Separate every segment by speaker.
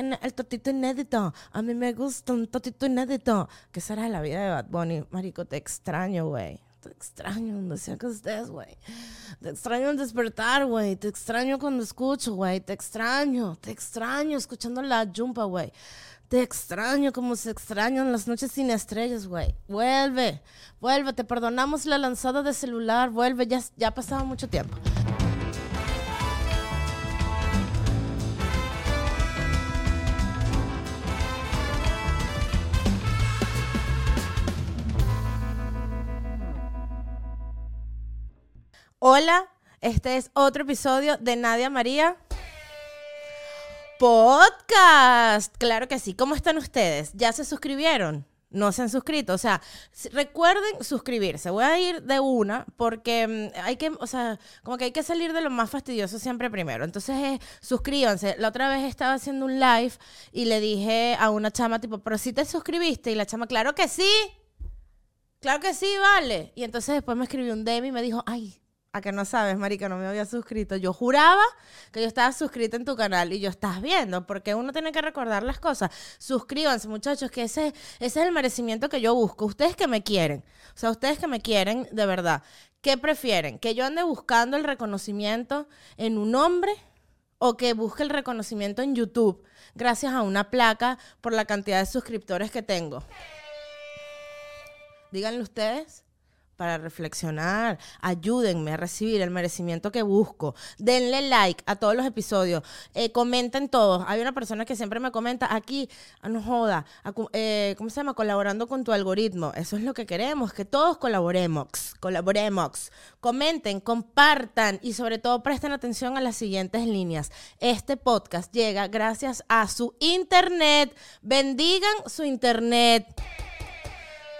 Speaker 1: el totito inédito. A mí me gusta un totito inédito. ¿Qué será la vida de Bad Bunny? Marico, te extraño, güey. Te extraño donde sea que estés, güey. Te extraño al despertar, güey. Te extraño cuando escucho, güey. Te extraño, te extraño escuchando la jumpa, güey. Te extraño como se extrañan las noches sin estrellas, güey. Vuelve, vuelve. Te perdonamos la lanzada de celular. Vuelve, ya, ya ha pasado mucho tiempo. Hola, este es otro episodio de Nadia María Podcast. Claro que sí. ¿Cómo están ustedes? ¿Ya se suscribieron? No se han suscrito. O sea, recuerden suscribirse. Voy a ir de una porque mm, hay que, o sea, como que hay que salir de lo más fastidioso siempre primero. Entonces, eh, suscríbanse. La otra vez estaba haciendo un live y le dije a una chama, tipo, pero si te suscribiste. Y la chama, claro que sí. Claro que sí, vale. Y entonces después me escribió un DM y me dijo, ay, a que no sabes, marica, no me había suscrito. Yo juraba que yo estaba suscrita en tu canal y yo estás viendo, porque uno tiene que recordar las cosas. Suscríbanse, muchachos, que ese, ese es el merecimiento que yo busco. Ustedes que me quieren, o sea, ustedes que me quieren de verdad, ¿qué prefieren? ¿Que yo ande buscando el reconocimiento en un hombre? o que busque el reconocimiento en YouTube gracias a una placa por la cantidad de suscriptores que tengo. Díganle ustedes para reflexionar, ayúdenme a recibir el merecimiento que busco. Denle like a todos los episodios, eh, comenten todos. Hay una persona que siempre me comenta aquí, ah, no joda, eh, ¿cómo se llama? Colaborando con tu algoritmo. Eso es lo que queremos, que todos colaboremos, colaboremos. Comenten, compartan y sobre todo presten atención a las siguientes líneas. Este podcast llega gracias a su internet. Bendigan su internet.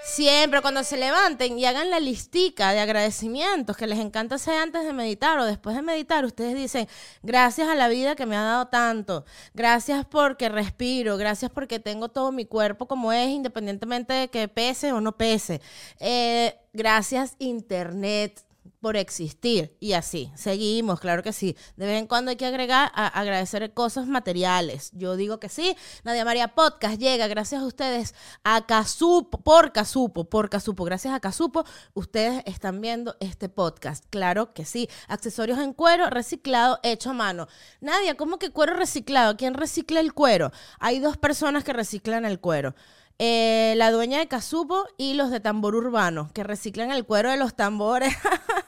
Speaker 1: Siempre cuando se levanten y hagan la listica de agradecimientos que les encanta hacer antes de meditar o después de meditar, ustedes dicen, gracias a la vida que me ha dado tanto, gracias porque respiro, gracias porque tengo todo mi cuerpo como es, independientemente de que pese o no pese. Eh, gracias Internet por existir y así, seguimos, claro que sí. De vez en cuando hay que agregar, a- agradecer cosas materiales. Yo digo que sí. Nadia María Podcast llega gracias a ustedes a Casupo, por Casupo, por Casupo. Gracias a Casupo, ustedes están viendo este podcast. Claro que sí. Accesorios en cuero reciclado, hecho a mano. Nadia, ¿cómo que cuero reciclado? ¿Quién recicla el cuero? Hay dos personas que reciclan el cuero. Eh, la dueña de Casupo y los de Tambor Urbano, que reciclan el cuero de los tambores.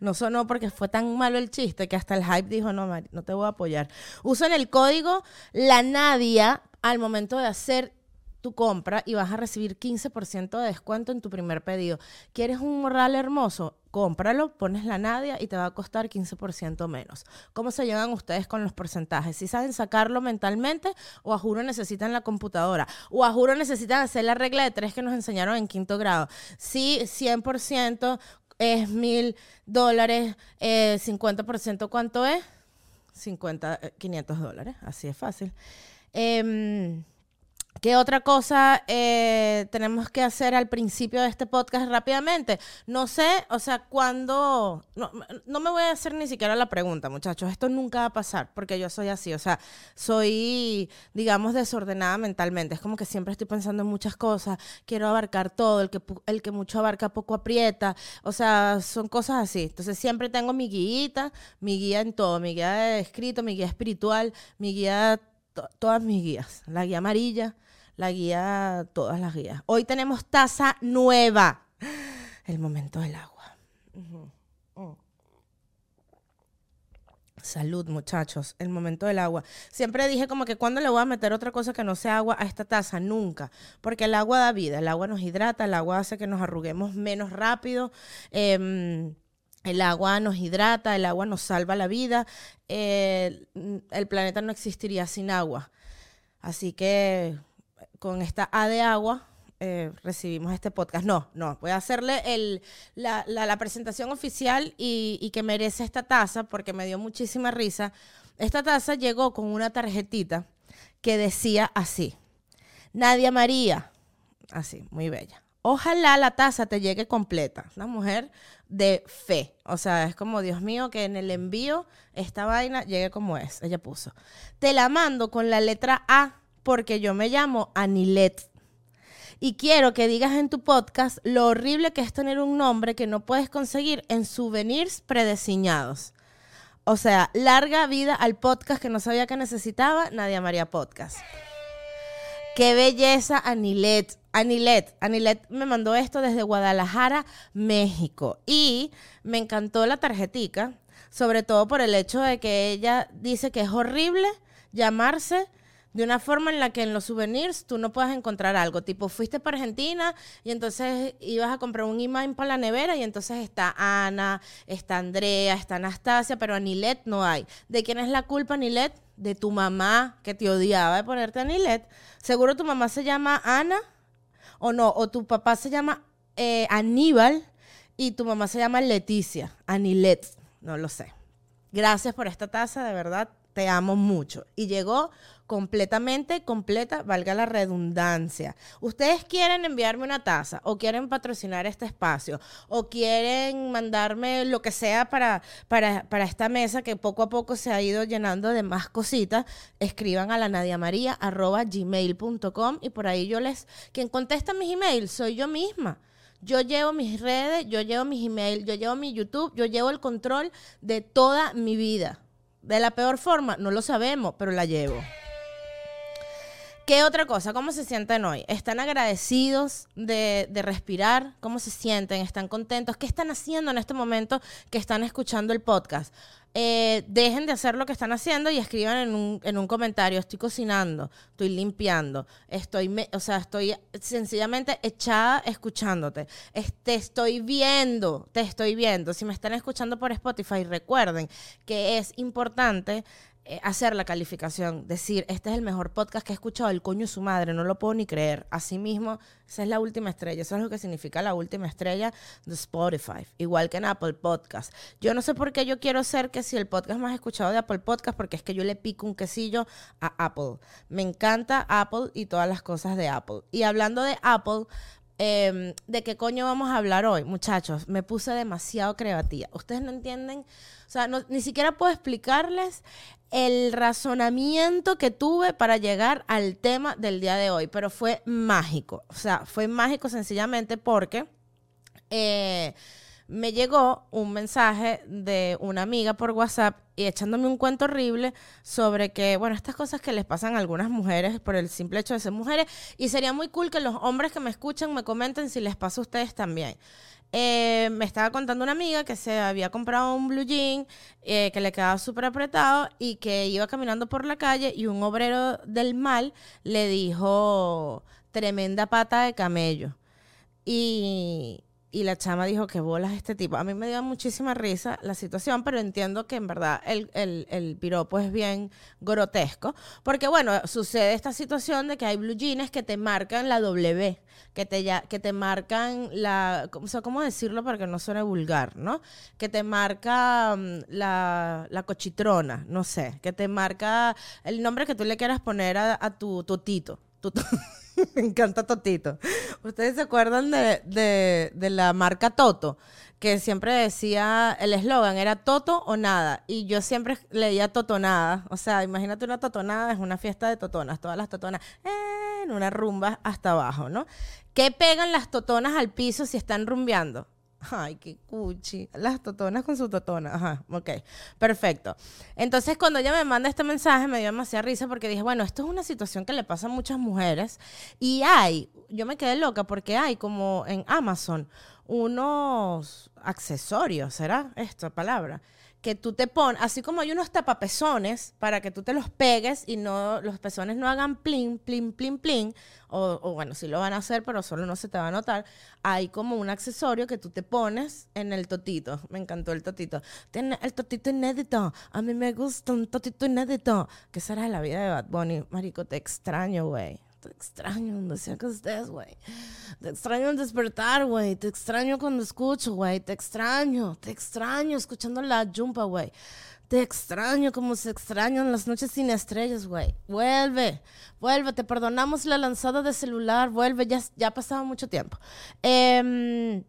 Speaker 1: No sonó porque fue tan malo el chiste que hasta el hype dijo, no, Mari, no te voy a apoyar. Usan el código La Nadia al momento de hacer tu compra y vas a recibir 15% de descuento en tu primer pedido. ¿Quieres un morral hermoso? Cómpralo, pones la Nadia y te va a costar 15% menos. ¿Cómo se llevan ustedes con los porcentajes? ¿Si saben sacarlo mentalmente o a juro necesitan la computadora? ¿O a juro necesitan hacer la regla de tres que nos enseñaron en quinto grado? Sí, 100% es mil dólares, eh, 50% ¿cuánto es? 50, eh, 500 dólares, así es fácil. Em, ¿Qué otra cosa eh, tenemos que hacer al principio de este podcast rápidamente? No sé, o sea, cuándo... No, me voy a hacer ni siquiera la pregunta, muchachos. Esto nunca va a pasar porque yo soy así. O sea, soy, digamos, desordenada mentalmente. Es como que siempre estoy pensando en muchas cosas. Quiero abarcar todo. El que, el que mucho abarca, poco aprieta. O sea, son cosas así. Entonces siempre tengo mi guía, mi guía en todo. Mi guía de escrito, mi guía espiritual, mi guía to- todas mis guías. La guía amarilla, la guía, todas las guías. Hoy tenemos taza nueva. El momento del agua. Mm. Salud, muchachos. El momento del agua. Siempre dije como que cuando le voy a meter otra cosa que no sea agua a esta taza, nunca. Porque el agua da vida, el agua nos hidrata, el agua hace que nos arruguemos menos rápido. Em, el agua nos hidrata, el agua nos salva la vida. eh, el planeta no existiría sin agua. Así que con esta A de agua eh, recibimos este podcast. No, no, voy a hacerle la presentación oficial y, y que merece esta taza porque me dio muchísima risa. Esta taza llegó con una tarjetita que decía así, Nadia María, así, muy bella. Ojalá la taza te llegue completa. Una mujer de fe. O sea, es como, Dios mío, que en el envío esta vaina llegue como es. Ella puso. Te la mando con la letra A porque yo me llamo Anilet. Y quiero que digas en tu podcast lo horrible que es tener un nombre que no puedes conseguir en souvenirs predesiñados. O sea, larga vida al podcast que no sabía que necesitaba, Nadia María Podcast. Qué belleza, Anilet. Anilet, Anilet me mandó esto desde Guadalajara, México. Y me encantó la tarjetica, sobre todo por el hecho de que ella dice que es horrible llamarse de una forma en la que en los souvenirs tú no puedas encontrar algo. Tipo, fuiste para Argentina y entonces ibas a comprar un imán para la nevera y entonces está Ana, está Andrea, está Anastasia, pero Anilet no hay. ¿De quién es la culpa, Anilet? De tu mamá que te odiaba de ponerte Anilet. Seguro tu mamá se llama Ana o no, o tu papá se llama eh, Aníbal y tu mamá se llama Leticia, Anilet, no lo sé. Gracias por esta taza, de verdad, te amo mucho. Y llegó completamente completa, valga la redundancia. Ustedes quieren enviarme una taza o quieren patrocinar este espacio o quieren mandarme lo que sea para, para, para esta mesa que poco a poco se ha ido llenando de más cositas, escriban a la nadiamaría.gmail.com y por ahí yo les, quien contesta mis emails soy yo misma. Yo llevo mis redes, yo llevo mis emails, yo llevo mi YouTube, yo llevo el control de toda mi vida. De la peor forma, no lo sabemos, pero la llevo. ¿Qué otra cosa? ¿Cómo se sienten hoy? ¿Están agradecidos de, respirar? ¿Cómo se sienten? ¿Están contentos? ¿Qué están haciendo en este momento que están escuchando el podcast? Eh, dejen de hacer lo que están haciendo y escriban en un, en un comentario, estoy cocinando, estoy limpiando, estoy, o sea, estoy sencillamente echada escuchándote, te estoy viendo, te estoy viendo. Si me están escuchando por Spotify, recuerden que es importante eh, hacer la calificación, decir, este es el mejor podcast que he escuchado, el coño su madre, no lo puedo ni creer. Asimismo, esa es la última estrella, eso es lo que significa la última estrella de Spotify, igual que en Apple Podcast. Yo no sé por qué yo quiero ser que si el podcast más escuchado de Apple Podcast, porque es que yo le pico un quesillo a Apple. Me encanta Apple y todas las cosas de Apple. Y hablando de Apple, em, ¿de qué coño vamos a hablar hoy? Muchachos, me puse demasiado creativa. Ustedes no entienden o sea, ni siquiera puedo explicarles el razonamiento que tuve para llegar al tema del día de hoy, pero fue mágico. O sea, fue mágico sencillamente porque eh, me llegó un mensaje de una amiga por WhatsApp y echándome un cuento horrible sobre que, bueno, estas cosas que les pasan a algunas mujeres por el simple hecho de ser mujeres, y sería muy cool que los hombres que me escuchan me comenten si les pasa a ustedes también. Eh, me estaba contando una amiga que se había comprado un blue jean eh, que le quedaba súper apretado y que iba caminando por la calle y un obrero del mal le dijo tremenda pata de camello. Y, y la chama dijo que bolas este tipo. A mí me dio muchísima risa la situación, pero entiendo que en verdad el, el, piropo es bien grotesco. Porque bueno, sucede esta situación de que hay blue jeans que te marcan la W, que te, ya, que te marcan la, o sea, ¿cómo decirlo para que no suene vulgar, no? Que te marca mm, la, la, cochitrona, no sé, que te marca el nombre que tú le quieras poner a, a tu totito. Tu, Me encanta Totito. ¿Ustedes se acuerdan de, la marca Toto? Que siempre decía, el eslogan era Toto o nada. Y yo siempre leía Totonada. O sea, imagínate una totonada, es una fiesta de totonas. Todas las totonas en una rumba hasta abajo, ¿no? ¿Qué pegan las totonas al piso si están rumbeando? Ay, qué cuchi. Las totonas con su totona. Ajá, ok. Perfecto. Entonces, cuando ella me manda este mensaje, me dio demasiada risa porque dije, bueno, esto es una situación que le pasa a muchas mujeres. Y hay, yo me quedé loca porque hay como en Amazon unos accesorios, ¿será esto palabra? Que tú te pones, así como hay unos tapapezones para que tú te los pegues y no los pezones no hagan plin, plin, plin, plin, o, o, bueno, sí lo van a hacer, pero solo no se te va a notar, hay como un accesorio que tú te pones en el totito. Me encantó el totito. Tiene el totito inédito. A mí me gusta un totito inédito. ¿Qué será la vida de Bad Bunny? Marico, te extraño, güey. Te extraño donde sea que estés, güey. Te extraño en despertar, güey. Te extraño cuando escucho, güey. Te extraño, te extraño escuchando la jumpa, güey. Te extraño como se extrañan las noches sin estrellas, güey. Vuelve, vuelve, te perdonamos la lanzada de celular, vuelve, ya, ya ha pasado mucho tiempo. Em,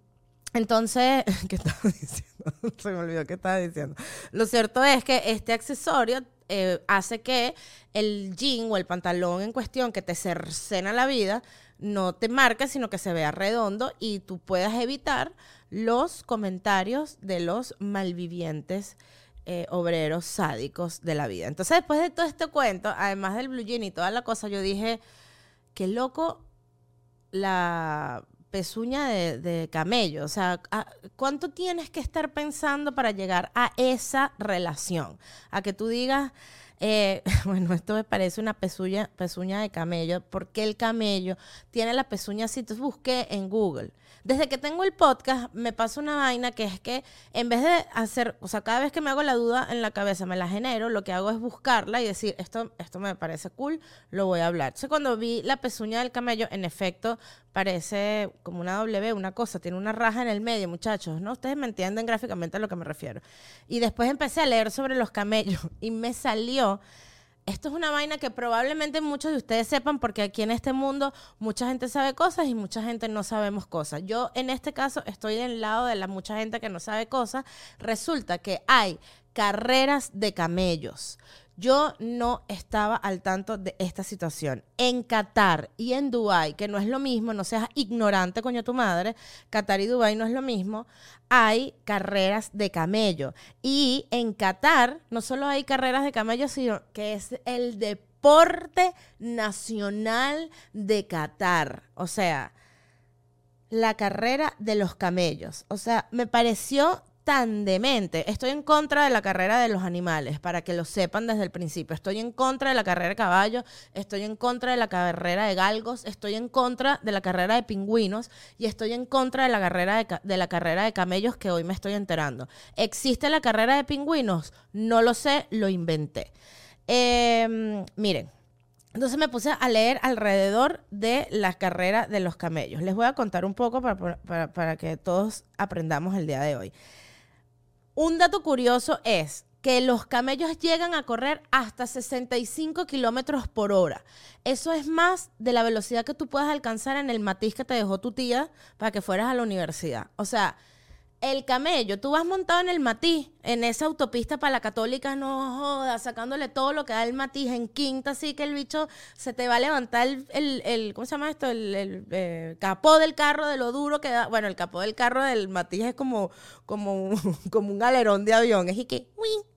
Speaker 1: entonces, ¿qué estaba diciendo? Se me olvidó qué estaba diciendo. Lo cierto es que este accesorio eh, hace que el jean o el pantalón en cuestión que te cercena la vida no te marque, sino que se vea redondo y tú puedas evitar los comentarios de los malvivientes eh, obreros sádicos de la vida. Entonces, después de todo este cuento, además del blue jean y toda la cosa, yo dije, qué loco la pezuña de, camello. O sea, ¿cuánto tienes que estar pensando para llegar a esa relación? A que tú digas, eh, bueno, esto me parece una pezuña, pezuña de camello, porque el camello tiene la pezuña así. Entonces busqué en Google desde que tengo el podcast, me pasa una vaina que es que en vez de hacer, o sea, cada vez que me hago la duda en la cabeza, me la genero, lo que hago es buscarla y decir, esto, esto me parece cool, lo voy a hablar. Entonces, cuando vi la pezuña del camello, en efecto, parece como una W, una cosa, tiene una raja en el medio, muchachos, ¿no? Ustedes me entienden gráficamente a lo que me refiero. Y después empecé a leer sobre los camellos y me salió esto es una vaina que probablemente muchos de ustedes sepan porque aquí en este mundo mucha gente sabe cosas y mucha gente no sabemos cosas. Yo en este caso estoy del lado de la mucha gente que no sabe cosas. Resulta que hay carreras de camellos. Yo no estaba al tanto de esta situación. En Qatar y en Dubái, que no es lo mismo, no seas ignorante, coño tu madre, Qatar y Dubái no es lo mismo, hay carreras de camello. Y en Qatar no solo hay carreras de camello, sino que es el deporte nacional de Qatar. O sea, la carrera de los camellos. O sea, me pareció tan demente. Estoy en contra de la carrera de los animales, para que lo sepan desde el principio. Estoy en contra de la carrera de caballos, estoy en contra de la carrera de galgos, estoy en contra de la carrera de pingüinos y estoy en contra de la carrera de, la carrera de camellos que hoy me estoy enterando. ¿Existe la carrera de pingüinos? No lo sé, lo inventé. Em, miren. Entonces me puse a leer alrededor de la carrera de los camellos. Les voy a contar un poco para, para que todos aprendamos el día de hoy. Un dato curioso es que los camellos llegan a correr hasta 65 kilómetros por hora. Eso es más de la velocidad que tú puedas alcanzar en el matiz que te dejó tu tía para que fueras a la universidad. O sea, el camello, tú vas montado en el matiz, en esa autopista para la católica, no jodas, sacándole todo lo que da el matiz en quinta, así que el bicho se te va a levantar el, el, ¿cómo se llama esto? El, eh, capó del carro de lo duro que da. Bueno, el capó del carro del matiz es como, como, como un alerón de avión, es y que,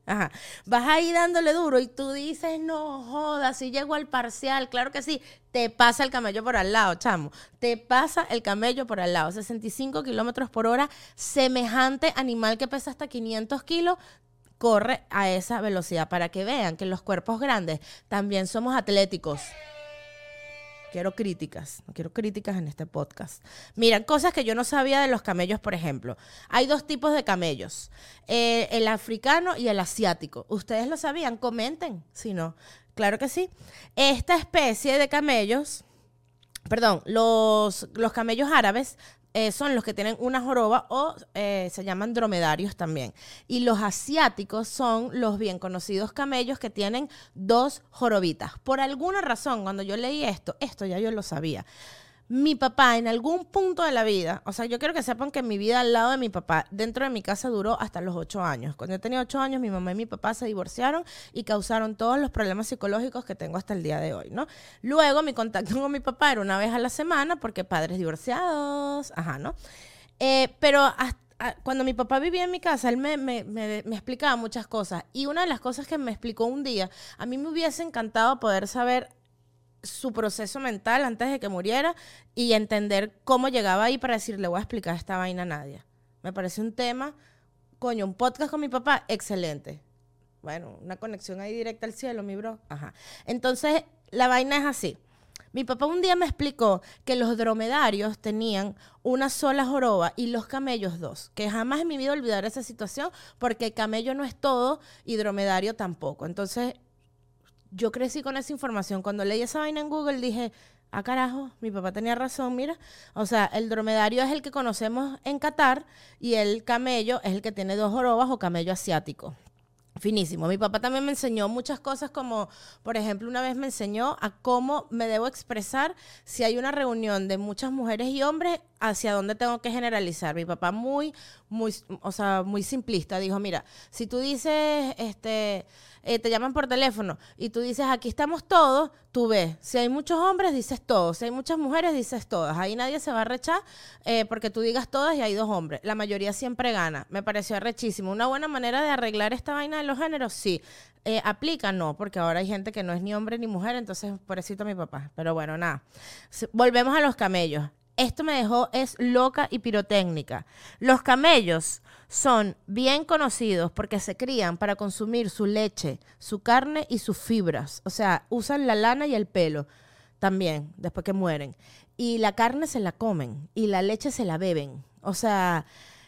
Speaker 1: Ajá. Vas ahí dándole duro y tú dices, no jodas, si llego al parcial, claro que sí, te pasa el camello por al lado, chamo. Te pasa el camello por al lado. 65 kilómetros por hora, semejante animal que pesa hasta 500 kilos, corre a esa velocidad para que vean que los cuerpos grandes también somos atléticos quiero críticas, quiero críticas en este podcast. Mira, cosas que yo no sabía de los camellos, por ejemplo. Hay dos tipos de camellos, eh, el africano y el asiático. ¿Ustedes lo sabían? Comenten, si no. Claro que sí. Esta especie de camellos, perdón, los, los camellos árabes eh, son los que tienen una joroba o eh, se llaman dromedarios también. Y los asiáticos son los bien conocidos camellos que tienen dos jorobitas. Por alguna razón, cuando yo leí esto, esto ya yo lo sabía mi papá en algún punto de la vida, o sea, yo quiero que sepan que mi vida al lado de mi papá, dentro de mi casa duró hasta los ocho años. Cuando yo tenía ocho años, mi mamá y mi papá se divorciaron y causaron todos los problemas psicológicos que tengo hasta el día de hoy, ¿no? Luego mi contacto con mi papá era una vez a la semana porque padres divorciados, ajá, ¿no? Eh, pero cuando mi papá vivía en mi casa, él me, explicaba muchas cosas. Y una de las cosas que me explicó un día, a mí me hubiese encantado poder saber su proceso mental antes de que muriera y entender cómo llegaba ahí para decir, le voy a explicar esta vaina a nadie. Me parece un tema, coño, un podcast con mi papá, excelente. Bueno, una conexión ahí directa al cielo, mi bro. Ajá. Entonces, la vaina es así. Mi papá un día me explicó que los dromedarios tenían una sola joroba y los camellos dos. Que jamás en mi vida olvidaré esa situación porque el camello no es todo y dromedario tampoco. Entonces, yo crecí con esa información. Cuando leí esa vaina en Google dije, ah carajo, mi papá tenía razón, mira. O sea, el dromedario es el que conocemos en Qatar y el camello es el que tiene dos jorobas o camello asiático. Finísimo. Mi papá también me enseñó muchas cosas como, por ejemplo, una vez me enseñó a cómo me debo expresar si hay una reunión de muchas mujeres y hombres, hacia dónde tengo que generalizar. Mi papá muy, muy, o sea, muy simplista. Dijo, mira, si tú dices, este, eh, te llaman por teléfono y tú dices, aquí estamos todos, tú ves. Si hay muchos hombres, dices todos. Si hay muchas mujeres, dices todas. Ahí nadie se va a rechar eh, porque tú digas todas y hay dos hombres. La mayoría siempre gana. Me pareció rechísimo. Una buena manera de arreglar esta vaina de los géneros, sí. Eh, aplica, no, porque ahora hay gente que no es ni hombre ni mujer, entonces por eso mi papá. Pero bueno, nada. Volvemos a los camellos. Esto me dejó es loca y pirotécnica. Los camellos son bien conocidos porque se crían para consumir su leche, su carne y sus fibras. O sea, usan la lana y el pelo también, después que mueren. Y la carne se la comen y la leche se la beben. O sea,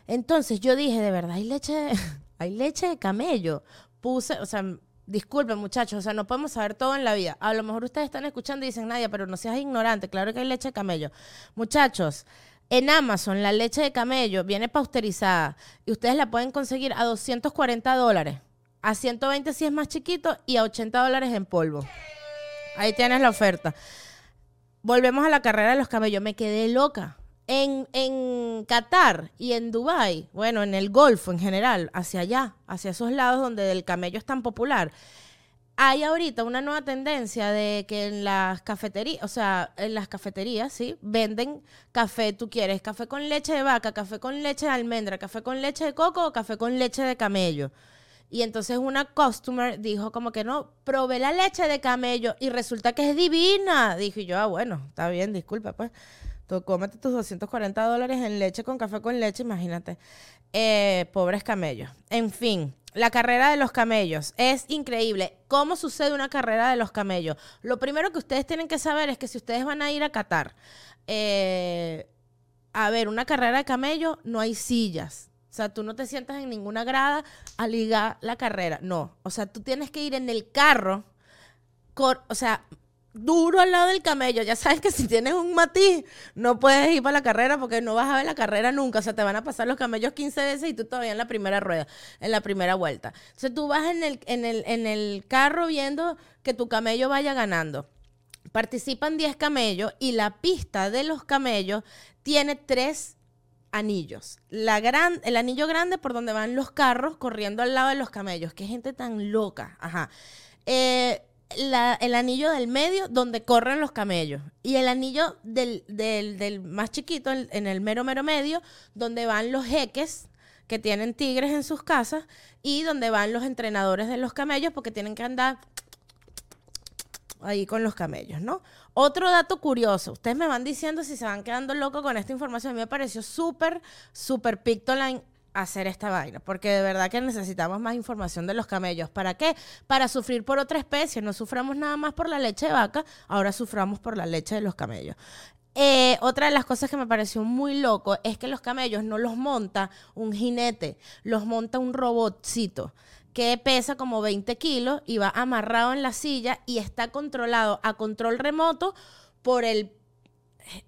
Speaker 1: entonces yo dije, de verdad, hay leche, hay leche de camello. Puse, o sea, disculpen muchachos, o sea, no podemos saber todo en la vida. A lo mejor ustedes están escuchando y dicen, Nadia, pero no seas ignorante, claro que hay leche de camello. Muchachos, en Amazon, la leche de camello viene pausterizada y ustedes la pueden conseguir a 240 dólares. A 120 si es más chiquito y a 80 dólares en polvo. Ahí tienes la oferta. Volvemos a la carrera de los camellos. Me quedé loca. En, en Qatar y en Dubai, bueno, en el Golfo en general, hacia allá, hacia esos lados donde el camello es tan popular hay ahorita una nueva tendencia de que en las cafeterías, o sea, en las cafeterías, ¿sí? Venden café, tú quieres café con leche de vaca, café con leche de almendra, café con leche de coco o café con leche de camello. Y entonces una customer dijo como que no, probé la leche de camello y resulta que es divina. Dije yo, ah, bueno, está bien, disculpa, pues. Tú cómete tus 240 dólares en leche con café con leche, imagínate. Eh, pobres camellos. En fin, la carrera de los camellos. Es increíble. ¿Cómo sucede una carrera de los camellos? Lo primero que ustedes tienen que saber es que si ustedes van a ir a Qatar, eh, a ver, una carrera de camello, no hay sillas. O sea, tú no te sientas en ninguna grada a ligar la carrera. No. O sea, tú tienes que ir en el carro. o sea, duro al lado del camello. Ya sabes que si tienes un matiz, no puedes ir para la carrera porque no vas a ver la carrera nunca. O sea, te van a pasar los camellos 15 veces y tú todavía en la primera rueda, en la primera vuelta. Entonces tú vas en el, en el, en el carro viendo que tu camello vaya ganando. Participan 10 camellos y la pista de los camellos tiene tres anillos. La gran, el anillo grande por donde van los carros corriendo al lado de los camellos. Qué gente tan loca. Ajá. Eh, el anillo del medio donde corren los camellos. Y el anillo del, del, más chiquito, en el mero mero medio, donde van los jeques que tienen tigres en sus casas y donde van los entrenadores de los camellos porque tienen que andar ahí con los camellos, ¿no? Otro dato curioso, ustedes me van diciendo si se van quedando locos con esta información, a mí me pareció súper, súper pictoline hacer esta vaina, porque de verdad que necesitamos más información de los camellos. ¿Para qué? Para sufrir por otra especie. No suframos nada más por la leche de vaca, ahora suframos por la leche de los camellos. Eh, otra de las cosas que me pareció muy loco es que los camellos no los monta un jinete, los monta un robotcito que pesa como 20 kilos y va amarrado en la silla y está controlado a control remoto por el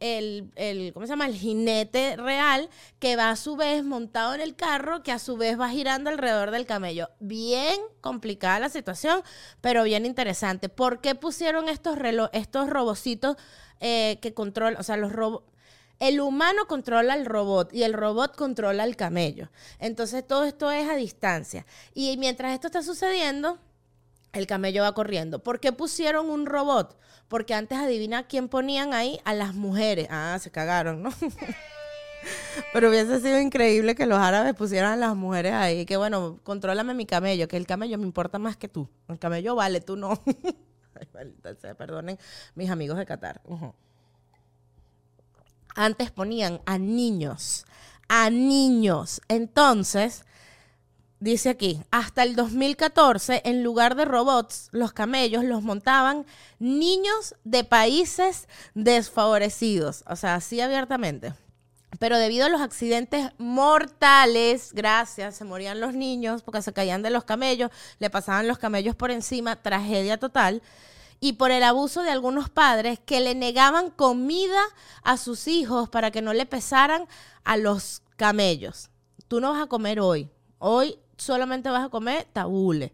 Speaker 1: el, el, ¿cómo se llama? El jinete real que va a su vez montado en el carro, que a su vez va girando alrededor del camello. Bien complicada la situación, pero bien interesante. ¿Por qué pusieron estos, estos robocitos eh, que controlan, o sea, los robots? El humano controla al robot y el robot controla al camello. Entonces todo esto es a distancia. Y mientras esto está sucediendo, el camello va corriendo. ¿Por qué pusieron un robot? Porque antes adivina quién ponían ahí a las mujeres. Ah, se cagaron, ¿no? Pero hubiese sido increíble que los árabes pusieran a las mujeres ahí. Que bueno, contrólame mi camello, que el camello me importa más que tú. El camello vale, tú no. Ay, perdonen mis amigos de Qatar. Antes ponían a niños, a niños. Entonces, Dice aquí, hasta el 2014, en lugar de robots, los camellos los montaban niños de países desfavorecidos, o sea, así abiertamente. Pero debido a los accidentes mortales, gracias, se morían los niños porque se caían de los camellos, le pasaban los camellos por encima, tragedia total. Y por el abuso de algunos padres que le negaban comida a sus hijos para que no le pesaran a los camellos. Tú no vas a comer hoy. Hoy solamente vas a comer tabule.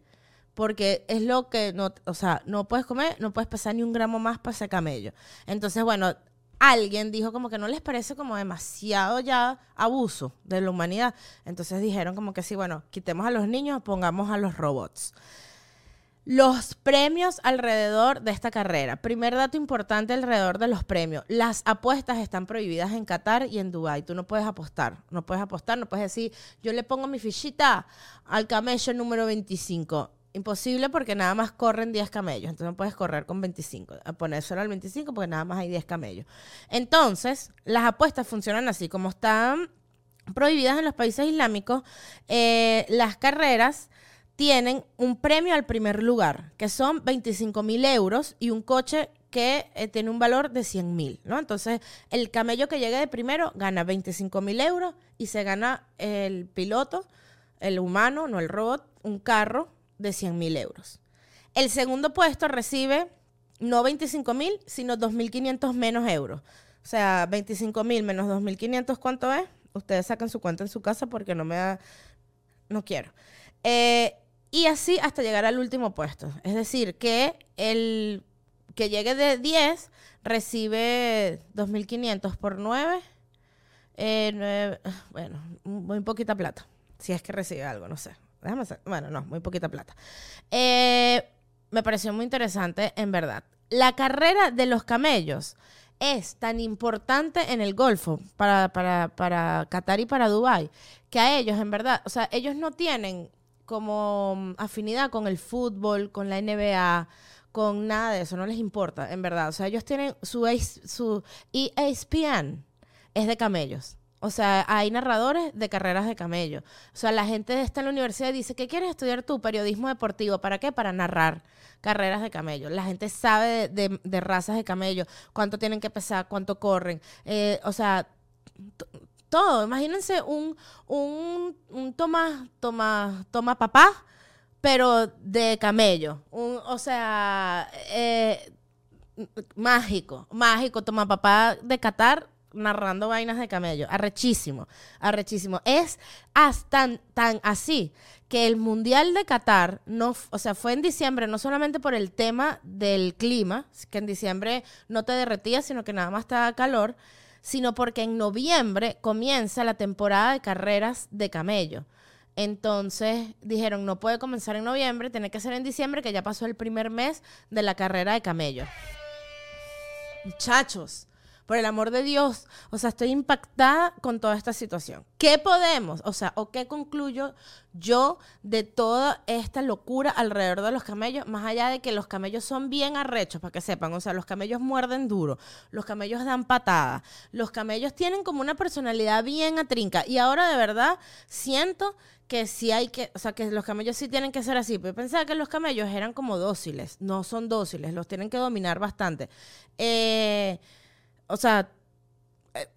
Speaker 1: Porque es lo que no, o sea, no puedes comer, no puedes pesar ni un gramo más para ese camello. Entonces, bueno, alguien dijo como que no les parece como demasiado ya abuso de la humanidad. Entonces dijeron como que sí, bueno, quitemos a los niños, pongamos a los robots. Los premios alrededor de esta carrera. Primer dato importante alrededor de los premios. Las apuestas están prohibidas en Qatar y en Dubái. Tú no puedes apostar. No puedes apostar, no puedes decir, yo le pongo mi fichita al camello número 25. Imposible porque nada más corren 10 camellos. Entonces no puedes correr con 25. A poner solo al 25 porque nada más hay 10 camellos. Entonces, las apuestas funcionan así. Como están prohibidas en los países islámicos, eh, las carreras tienen un premio al primer lugar, que son 25 mil euros y un coche que eh, tiene un valor de 100 mil, ¿no? Entonces, el camello que llegue de primero gana 25 mil euros y se gana el piloto, el humano, no el robot, un carro de 100 mil euros. El segundo puesto recibe no 25 mil, sino 2.500 menos euros. O sea, 25 mil menos 2.500, ¿cuánto es? Ustedes sacan su cuenta en su casa porque no me da... No quiero. Eh, y así hasta llegar al último puesto. Es decir, que el que llegue de 10 recibe 2.500 por 9. Eh, bueno, muy poquita plata. Si es que recibe algo, no sé. Déjame hacer. Bueno, no, muy poquita plata. Eh, me pareció muy interesante, en verdad. La carrera de los camellos es tan importante en el Golfo para, para, para Qatar y para Dubái que a ellos, en verdad, o sea, ellos no tienen como mm, afinidad con el fútbol, con la NBA, con nada de eso, no les importa, en verdad. O sea, ellos tienen su, su ESPN, es de camellos. O sea, hay narradores de carreras de camellos. O sea, la gente está en la universidad y dice, ¿qué quieres estudiar tú? Periodismo deportivo. ¿Para qué? Para narrar carreras de camellos. La gente sabe de, razas de camellos, cuánto tienen que pesar, cuánto corren. Eh, o sea, Imagínense un, un, un toma, toma, toma papá, pero de camello. Un, o sea, eh, mágico, mágico, toma papá de Qatar narrando vainas de camello. Arrechísimo, arrechísimo. Es hasta tan así que el Mundial de Qatar, no, o sea, fue en diciembre, no solamente por el tema del clima, que en diciembre no te derretías, sino que nada más estaba calor, sino porque en noviembre comienza la temporada de carreras de camello. Entonces dijeron, no puede comenzar en noviembre, tiene que ser en diciembre, que ya pasó el primer mes de la carrera de camello. Muchachos, por el amor de Dios, o sea, estoy impactada con toda esta situación. ¿Qué podemos, o sea, o qué concluyo yo de toda esta locura alrededor de los camellos, más allá de que los camellos son bien arrechos, para que sepan, o sea, los camellos muerden duro, los camellos dan patadas, los camellos tienen como una personalidad bien atrinca y ahora de verdad siento que sí hay que, o sea, que los camellos sí tienen que ser así. Pero pensaba que los camellos eran como dóciles. No son dóciles, los tienen que dominar bastante. Eh, o sea, eh,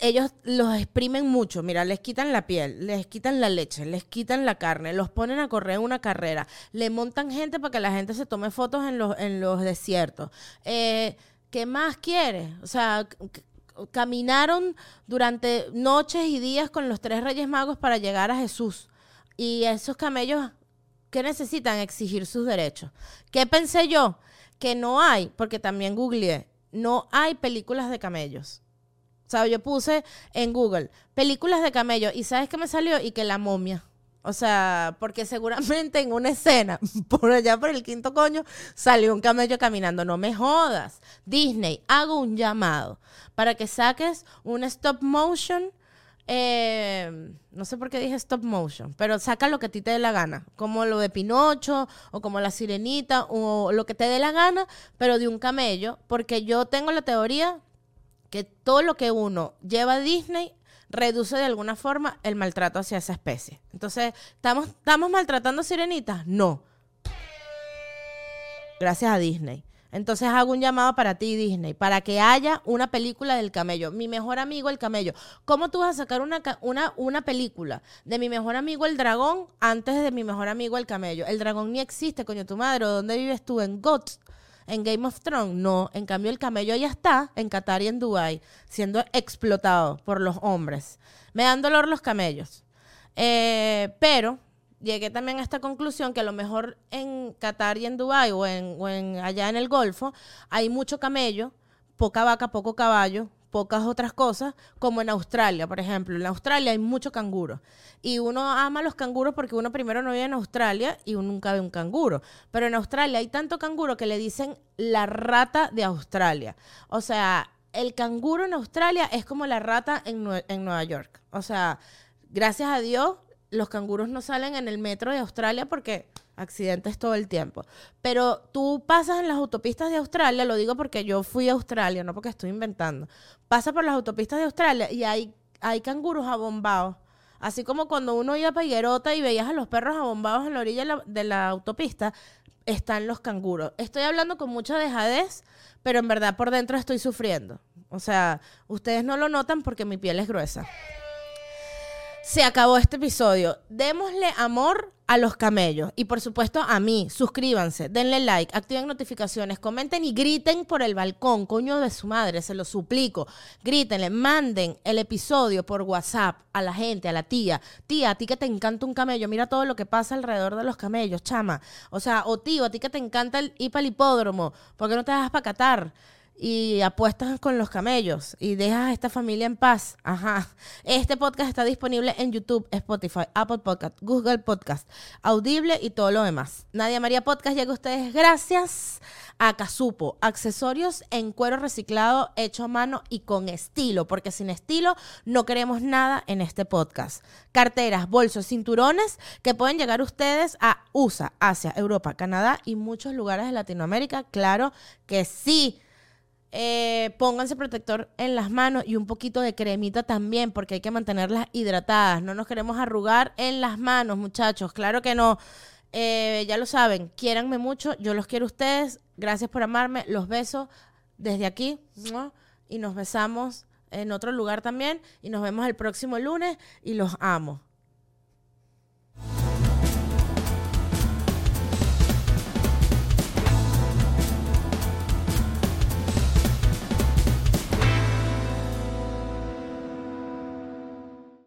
Speaker 1: ellos los exprimen mucho. Mira, les quitan la piel, les quitan la leche, les quitan la carne, los ponen a correr una carrera, le montan gente para que la gente se tome fotos en los, en los desiertos. Eh, ¿Qué más quiere? O sea, caminaron durante noches y días con los tres reyes magos para llegar a Jesús. Y esos camellos, ¿qué necesitan? Exigir sus derechos. ¿Qué pensé yo? Que no hay, porque también googleé, no hay películas de camellos. O sea, yo puse en Google películas de camellos y ¿sabes qué me salió? Y que la momia. O sea, porque seguramente en una escena, por allá por el quinto coño, salió un camello caminando. No me jodas. Disney, hago un llamado para que saques un stop motion. Eh, no sé por qué dije stop motion, pero saca lo que a ti te dé la gana, como lo de Pinocho o como la sirenita o lo que te dé la gana, pero de un camello, porque yo tengo la teoría que todo lo que uno lleva a Disney reduce de alguna forma el maltrato hacia esa especie. Entonces, ¿estamos, ¿estamos maltratando sirenitas? No. Gracias a Disney. Entonces hago un llamado para ti, Disney, para que haya una película del camello. Mi mejor amigo, el camello. ¿Cómo tú vas a sacar una, una, una película de mi mejor amigo, el dragón, antes de mi mejor amigo, el camello? El dragón ni existe, coño, tu madre. ¿Dónde vives tú? En GOTS en Game of Thrones, no. En cambio, el camello ya está en Qatar y en Dubai, siendo explotado por los hombres. Me dan dolor los camellos. Eh, pero llegué también a esta conclusión que a lo mejor en Qatar y en Dubái o en, allá en el Golfo hay mucho camello, poca vaca, poco caballo, pocas otras cosas, como en Australia, por ejemplo. En Australia hay mucho canguro. Y uno ama los canguros porque uno primero no vive en Australia y uno nunca ve un canguro. Pero en Australia hay tanto canguro que le dicen la rata de Australia. O sea, el canguro en Australia es como la rata en Nueva York. O sea, gracias a Dios, los canguros no salen en el metro de Australia porque accidentes todo el tiempo. Pero tú pasas en las autopistas de Australia, lo digo porque yo fui a Australia, no porque estoy inventando. Pasa por las autopistas de Australia y hay, hay canguros abombados. Así como cuando uno iba a Higuerota y veías a los perros abombados en la orilla de la, de la autopista, están los canguros. Estoy hablando con mucha dejadez, pero en verdad por dentro estoy sufriendo. O sea, ustedes no lo notan porque mi piel es gruesa. Se acabó este episodio. Démosle amor a los camellos y por supuesto a mí. Suscríbanse, denle like, activen notificaciones, comenten y griten por el balcón, coño de su madre, se lo suplico. Grítenle, manden el episodio por WhatsApp a la gente, a la tía. Tía, a ti que te encanta un camello, mira todo lo que pasa alrededor de los camellos, chama. O sea, o tío, a ti que te encanta el ir hipódromo, ¿por qué no te vas para Qatar? Y apuestas con los camellos y dejas a esta familia en paz. Ajá. Este podcast está disponible en YouTube, Spotify, Apple Podcast, Google Podcast, Audible y todo lo demás. Nadia María Podcast llega a ustedes gracias a Casupo, accesorios en cuero reciclado, hecho a mano y con estilo, porque sin estilo no queremos nada en este podcast. Carteras, bolsos, cinturones que pueden llegar ustedes a USA, Asia, Europa, Canadá y muchos lugares de Latinoamérica. Claro que sí. Eh, pónganse protector en las manos y un poquito de cremita también, porque hay que mantenerlas hidratadas. No nos queremos arrugar en las manos, muchachos. Claro que no. Eh, ya lo saben, quiéranme mucho. Yo los quiero a ustedes. Gracias por amarme. Los beso desde aquí. Y nos besamos en otro lugar también. Y nos vemos el próximo lunes. Y los amo.